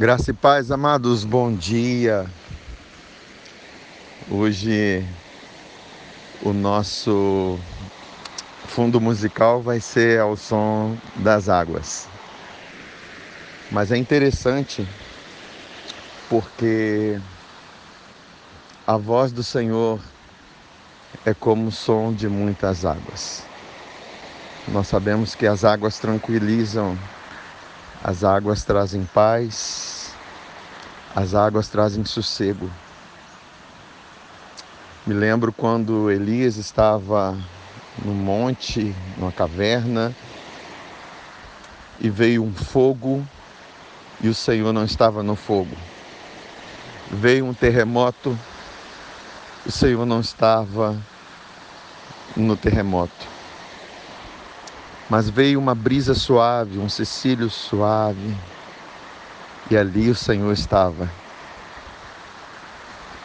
Graça e paz, amados, bom dia. Hoje o nosso fundo musical vai ser ao som das águas. Mas é interessante porque a voz do Senhor é como o som de muitas águas. Nós sabemos que as águas tranquilizam as águas trazem paz, as águas trazem sossego. Me lembro quando Elias estava no monte, numa caverna, e veio um fogo e o Senhor não estava no fogo. Veio um terremoto, o Senhor não estava no terremoto mas veio uma brisa suave, um cecílio suave, e ali o Senhor estava.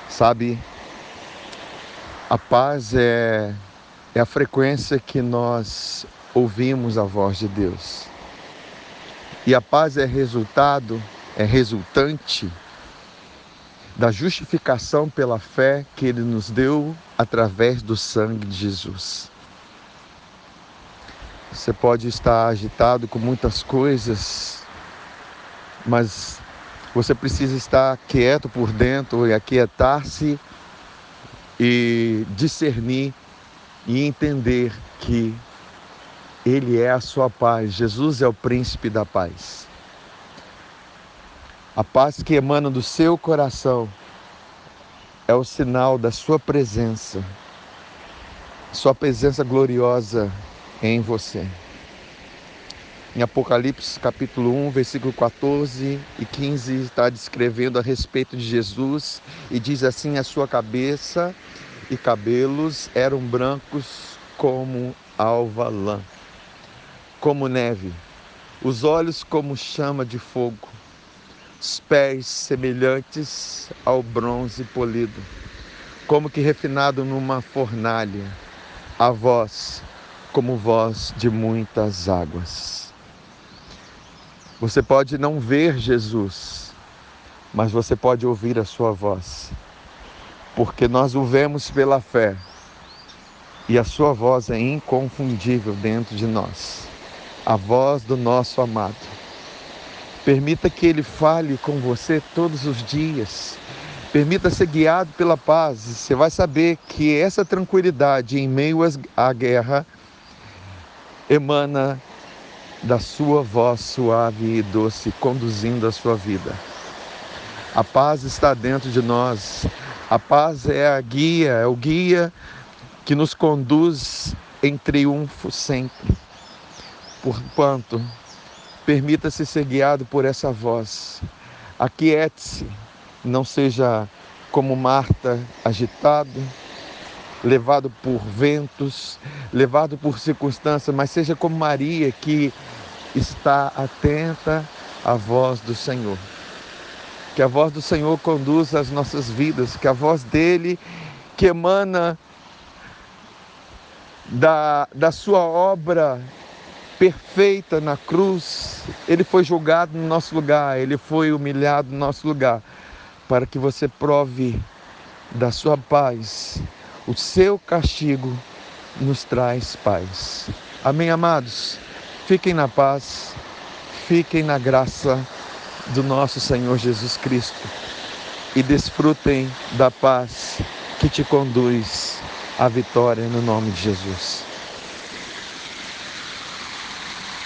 Sabe, a paz é, é a frequência que nós ouvimos a voz de Deus. E a paz é resultado, é resultante da justificação pela fé que Ele nos deu através do sangue de Jesus. Você pode estar agitado com muitas coisas, mas você precisa estar quieto por dentro e aquietar-se e discernir e entender que Ele é a sua paz. Jesus é o príncipe da paz. A paz que emana do seu coração é o sinal da sua presença, sua presença gloriosa em você. Em Apocalipse capítulo 1, versículo 14 e 15 está descrevendo a respeito de Jesus e diz assim: a sua cabeça e cabelos eram brancos como alva lã, como neve, os olhos como chama de fogo, os pés semelhantes ao bronze polido, como que refinado numa fornalha, a voz como voz de muitas águas. Você pode não ver Jesus, mas você pode ouvir a sua voz, porque nós o vemos pela fé e a sua voz é inconfundível dentro de nós a voz do nosso amado. Permita que ele fale com você todos os dias. Permita ser guiado pela paz. Você vai saber que essa tranquilidade em meio à guerra emana da sua voz suave e doce, conduzindo a sua vida. A paz está dentro de nós. A paz é a guia, é o guia que nos conduz em triunfo sempre. Porquanto, permita-se ser guiado por essa voz. Aquiete-se, não seja como Marta, agitado, levado por ventos, levado por circunstâncias, mas seja como Maria que está atenta à voz do Senhor. Que a voz do Senhor conduza as nossas vidas, que a voz dele que emana da, da sua obra perfeita na cruz, ele foi julgado no nosso lugar, ele foi humilhado no nosso lugar, para que você prove da sua paz o seu castigo nos traz paz. Amém, amados? Fiquem na paz, fiquem na graça do nosso Senhor Jesus Cristo e desfrutem da paz que te conduz à vitória no nome de Jesus.